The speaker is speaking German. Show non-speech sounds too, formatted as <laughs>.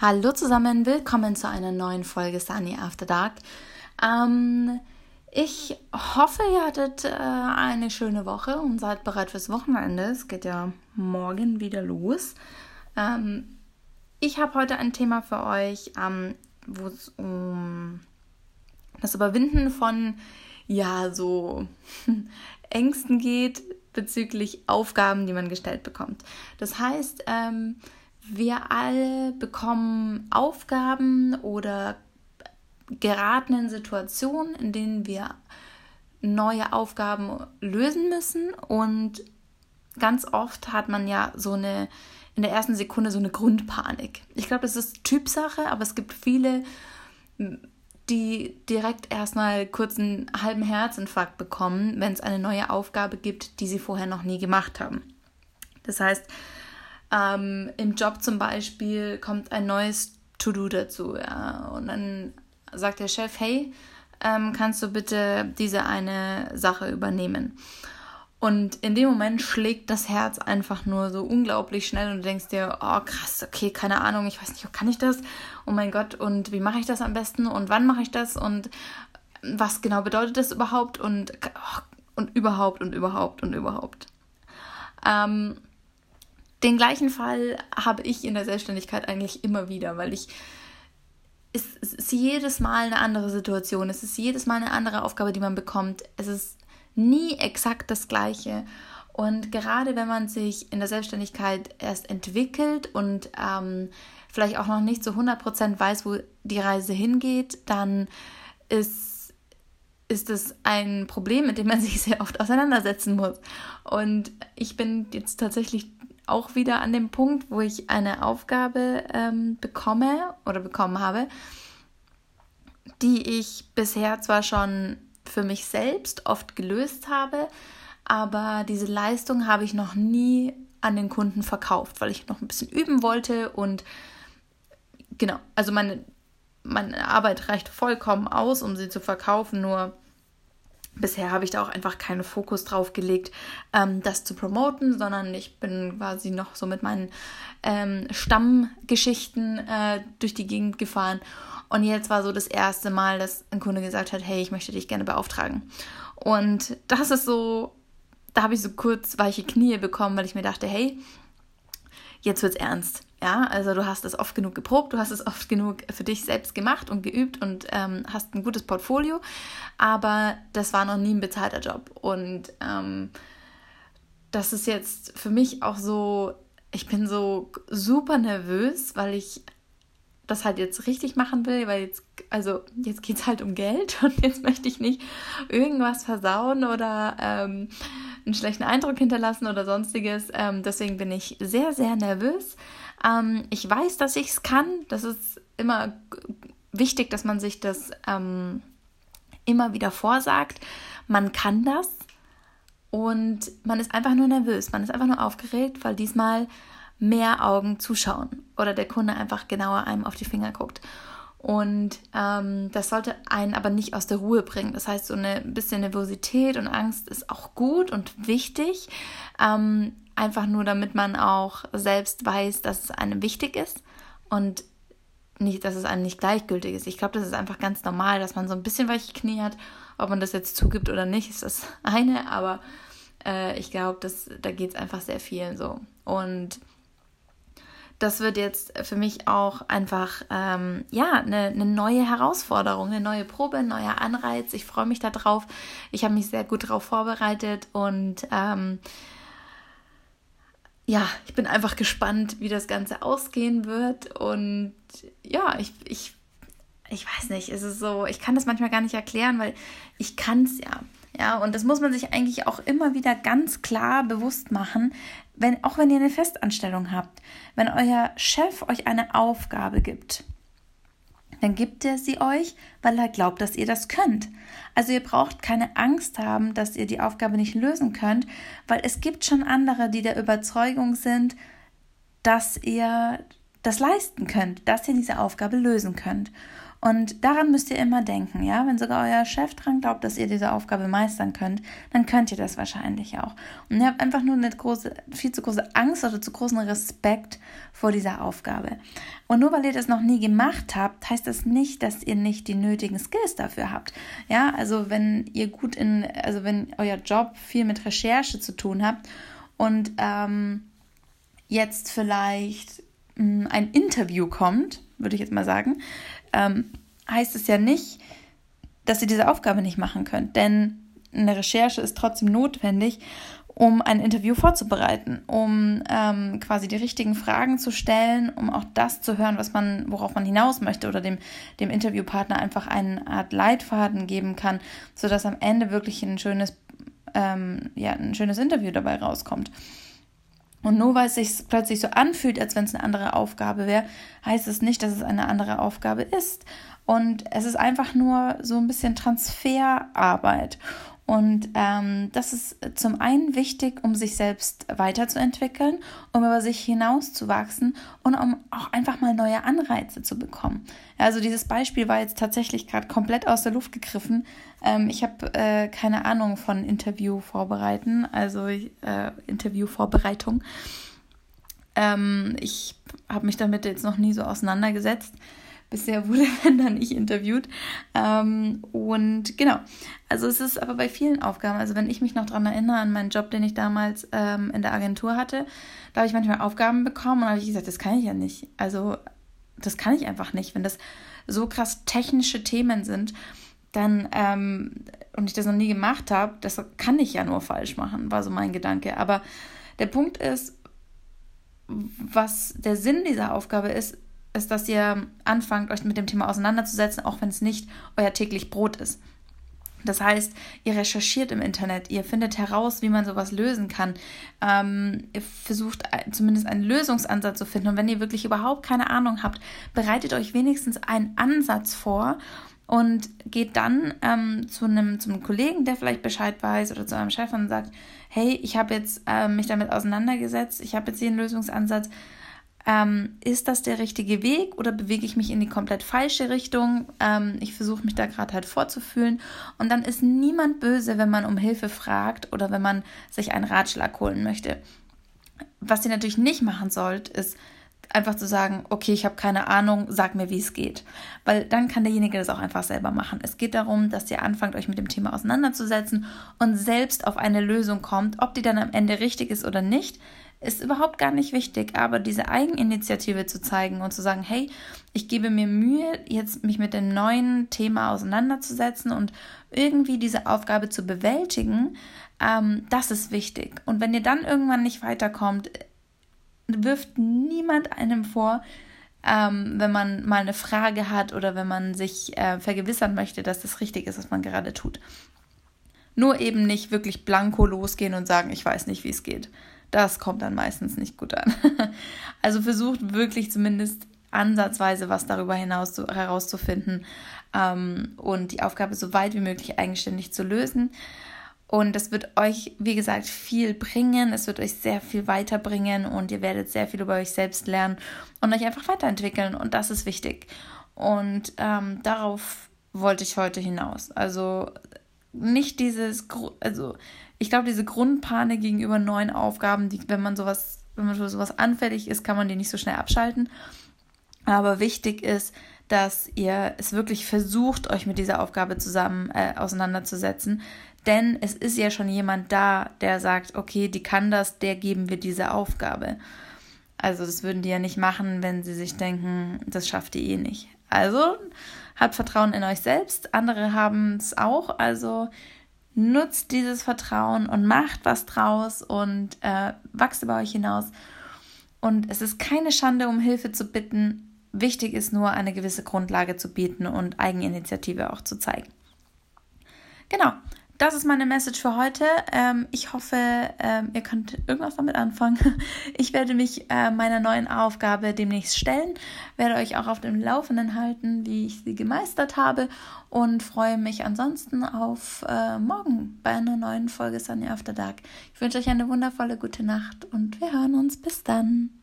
Hallo zusammen, willkommen zu einer neuen Folge Sunny After Dark. Ähm, ich hoffe, ihr hattet äh, eine schöne Woche und seid bereit fürs Wochenende. Es geht ja morgen wieder los. Ähm, ich habe heute ein Thema für euch, ähm, wo es um das Überwinden von, ja, so <laughs> Ängsten geht bezüglich Aufgaben, die man gestellt bekommt. Das heißt, ähm, wir alle bekommen Aufgaben oder geraten in Situationen, in denen wir neue Aufgaben lösen müssen und ganz oft hat man ja so eine in der ersten Sekunde so eine Grundpanik. Ich glaube, das ist Typsache, aber es gibt viele, die direkt erstmal kurz einen halben Herzinfarkt bekommen, wenn es eine neue Aufgabe gibt, die sie vorher noch nie gemacht haben. Das heißt, ähm, Im Job zum Beispiel kommt ein neues To-Do dazu. Ja, und dann sagt der Chef, hey, ähm, kannst du bitte diese eine Sache übernehmen? Und in dem Moment schlägt das Herz einfach nur so unglaublich schnell und du denkst dir, oh krass, okay, keine Ahnung, ich weiß nicht, kann ich das? Oh mein Gott, und wie mache ich das am besten? Und wann mache ich das? Und was genau bedeutet das überhaupt? Und, oh, und überhaupt und überhaupt und überhaupt. Ähm, den gleichen Fall habe ich in der Selbstständigkeit eigentlich immer wieder, weil ich es, ist jedes Mal eine andere Situation, es ist jedes Mal eine andere Aufgabe, die man bekommt. Es ist nie exakt das gleiche. Und gerade wenn man sich in der Selbstständigkeit erst entwickelt und ähm, vielleicht auch noch nicht zu 100% weiß, wo die Reise hingeht, dann ist, ist es ein Problem, mit dem man sich <laughs> sehr oft auseinandersetzen muss. Und ich bin jetzt tatsächlich auch wieder an dem Punkt, wo ich eine Aufgabe ähm, bekomme oder bekommen habe, die ich bisher zwar schon für mich selbst oft gelöst habe, aber diese Leistung habe ich noch nie an den Kunden verkauft, weil ich noch ein bisschen üben wollte und genau, also meine, meine Arbeit reicht vollkommen aus, um sie zu verkaufen, nur bisher habe ich da auch einfach keinen Fokus drauf gelegt, ähm, das zu promoten, sondern ich bin quasi noch so mit meinen ähm, Stammgeschichten äh, durch die Gegend gefahren. Und jetzt war so das erste Mal, dass ein Kunde gesagt hat, hey, ich möchte dich gerne beauftragen. Und das ist so, da habe ich so kurz weiche Knie bekommen, weil ich mir dachte, hey, jetzt wird's ernst. Ja, also du hast es oft genug geprobt, du hast es oft genug für dich selbst gemacht und geübt und ähm, hast ein gutes Portfolio, aber das war noch nie ein bezahlter Job. Und ähm, das ist jetzt für mich auch so, ich bin so super nervös, weil ich das halt jetzt richtig machen will, weil jetzt, also jetzt geht es halt um Geld <laughs> und jetzt möchte ich nicht irgendwas versauen oder ähm, einen schlechten Eindruck hinterlassen oder sonstiges. Ähm, deswegen bin ich sehr, sehr nervös. Ähm, ich weiß, dass ich es kann. Das ist immer wichtig, dass man sich das ähm, immer wieder vorsagt. Man kann das und man ist einfach nur nervös. Man ist einfach nur aufgeregt, weil diesmal mehr Augen zuschauen oder der Kunde einfach genauer einem auf die Finger guckt. Und ähm, das sollte einen aber nicht aus der Ruhe bringen. Das heißt, so eine bisschen Nervosität und Angst ist auch gut und wichtig. Ähm, einfach nur, damit man auch selbst weiß, dass es einem wichtig ist und nicht, dass es einem nicht gleichgültig ist. Ich glaube, das ist einfach ganz normal, dass man so ein bisschen weiche Knie hat. Ob man das jetzt zugibt oder nicht, ist das <laughs> eine. Aber äh, ich glaube, da geht es einfach sehr vielen so. Und das wird jetzt für mich auch einfach ähm, ja eine, eine neue Herausforderung, eine neue Probe, ein neuer Anreiz. Ich freue mich darauf. Ich habe mich sehr gut darauf vorbereitet und ähm, ja, ich bin einfach gespannt, wie das Ganze ausgehen wird. Und ja, ich, ich, ich weiß nicht, es ist so, ich kann das manchmal gar nicht erklären, weil ich kann es ja. Ja, und das muss man sich eigentlich auch immer wieder ganz klar bewusst machen, wenn, auch wenn ihr eine Festanstellung habt. Wenn euer Chef euch eine Aufgabe gibt, dann gibt er sie euch, weil er glaubt, dass ihr das könnt. Also ihr braucht keine Angst haben, dass ihr die Aufgabe nicht lösen könnt, weil es gibt schon andere, die der Überzeugung sind, dass ihr das leisten könnt, dass ihr diese Aufgabe lösen könnt. Und daran müsst ihr immer denken, ja. Wenn sogar euer Chef dran glaubt, dass ihr diese Aufgabe meistern könnt, dann könnt ihr das wahrscheinlich auch. Und ihr habt einfach nur eine große, viel zu große Angst oder zu großen Respekt vor dieser Aufgabe. Und nur weil ihr das noch nie gemacht habt, heißt das nicht, dass ihr nicht die nötigen Skills dafür habt. Ja, also wenn ihr gut in, also wenn euer Job viel mit Recherche zu tun habt und ähm, jetzt vielleicht hm, ein Interview kommt, würde ich jetzt mal sagen, ähm, heißt es ja nicht, dass ihr diese Aufgabe nicht machen könnt. Denn eine Recherche ist trotzdem notwendig, um ein Interview vorzubereiten, um ähm, quasi die richtigen Fragen zu stellen, um auch das zu hören, was man, worauf man hinaus möchte oder dem, dem Interviewpartner einfach eine Art Leitfaden geben kann, sodass am Ende wirklich ein schönes, ähm, ja, ein schönes Interview dabei rauskommt. Und nur weil es sich plötzlich so anfühlt, als wenn es eine andere Aufgabe wäre, heißt es nicht, dass es eine andere Aufgabe ist. Und es ist einfach nur so ein bisschen Transferarbeit. Und ähm, das ist zum einen wichtig, um sich selbst weiterzuentwickeln, um über sich hinauszuwachsen und um auch einfach mal neue Anreize zu bekommen. Also dieses Beispiel war jetzt tatsächlich gerade komplett aus der Luft gegriffen. Ähm, ich habe äh, keine Ahnung von Interview vorbereiten, also äh, Interviewvorbereitung. Ähm, ich habe mich damit jetzt noch nie so auseinandergesetzt. Bisher wurde <laughs> wenn dann ich interviewt. Ähm, und genau, also es ist aber bei vielen Aufgaben, also wenn ich mich noch daran erinnere an meinen Job, den ich damals ähm, in der Agentur hatte, da habe ich manchmal Aufgaben bekommen und habe ich gesagt, das kann ich ja nicht. Also das kann ich einfach nicht. Wenn das so krass technische Themen sind, dann, ähm, und ich das noch nie gemacht habe, das kann ich ja nur falsch machen, war so mein Gedanke. Aber der Punkt ist, was der Sinn dieser Aufgabe ist, ist, dass ihr anfangt, euch mit dem Thema auseinanderzusetzen, auch wenn es nicht euer täglich Brot ist. Das heißt, ihr recherchiert im Internet, ihr findet heraus, wie man sowas lösen kann. Ähm, ihr versucht zumindest einen Lösungsansatz zu finden. Und wenn ihr wirklich überhaupt keine Ahnung habt, bereitet euch wenigstens einen Ansatz vor und geht dann ähm, zu, einem, zu einem Kollegen, der vielleicht Bescheid weiß oder zu einem Chef und sagt, hey, ich habe jetzt äh, mich damit auseinandergesetzt, ich habe jetzt hier einen Lösungsansatz ähm, ist das der richtige Weg oder bewege ich mich in die komplett falsche Richtung? Ähm, ich versuche mich da gerade halt vorzufühlen. Und dann ist niemand böse, wenn man um Hilfe fragt oder wenn man sich einen Ratschlag holen möchte. Was ihr natürlich nicht machen sollt, ist einfach zu sagen, okay, ich habe keine Ahnung, sag mir, wie es geht. Weil dann kann derjenige das auch einfach selber machen. Es geht darum, dass ihr anfangt, euch mit dem Thema auseinanderzusetzen und selbst auf eine Lösung kommt. Ob die dann am Ende richtig ist oder nicht, ist überhaupt gar nicht wichtig, aber diese Eigeninitiative zu zeigen und zu sagen, hey, ich gebe mir Mühe, jetzt mich mit dem neuen Thema auseinanderzusetzen und irgendwie diese Aufgabe zu bewältigen, ähm, das ist wichtig. Und wenn ihr dann irgendwann nicht weiterkommt, wirft niemand einem vor, ähm, wenn man mal eine Frage hat oder wenn man sich äh, vergewissern möchte, dass das richtig ist, was man gerade tut. Nur eben nicht wirklich blanko losgehen und sagen, ich weiß nicht, wie es geht. Das kommt dann meistens nicht gut an. <laughs> also versucht wirklich zumindest ansatzweise was darüber hinaus zu, herauszufinden ähm, und die Aufgabe so weit wie möglich eigenständig zu lösen. Und das wird euch, wie gesagt, viel bringen. Es wird euch sehr viel weiterbringen und ihr werdet sehr viel über euch selbst lernen und euch einfach weiterentwickeln. Und das ist wichtig. Und ähm, darauf wollte ich heute hinaus. Also nicht dieses, also ich glaube, diese Grundpanik gegenüber neuen Aufgaben, die, wenn man sowas, wenn man für sowas anfällig ist, kann man die nicht so schnell abschalten. Aber wichtig ist, dass ihr es wirklich versucht, euch mit dieser Aufgabe zusammen äh, auseinanderzusetzen. Denn es ist ja schon jemand da, der sagt, okay, die kann das, der geben wir diese Aufgabe. Also das würden die ja nicht machen, wenn sie sich denken, das schafft ihr eh nicht. Also habt Vertrauen in euch selbst. Andere haben es auch. Also nutzt dieses Vertrauen und macht was draus und äh, wachst über euch hinaus. Und es ist keine Schande, um Hilfe zu bitten. Wichtig ist nur, eine gewisse Grundlage zu bieten und Eigeninitiative auch zu zeigen. Genau, das ist meine Message für heute. Ähm, ich hoffe, ähm, ihr könnt irgendwas damit anfangen. <laughs> Ich werde mich äh, meiner neuen Aufgabe demnächst stellen, werde euch auch auf dem Laufenden halten, wie ich sie gemeistert habe und freue mich ansonsten auf äh, morgen bei einer neuen Folge Sunny After Dark. Ich wünsche euch eine wundervolle gute Nacht und wir hören uns. Bis dann.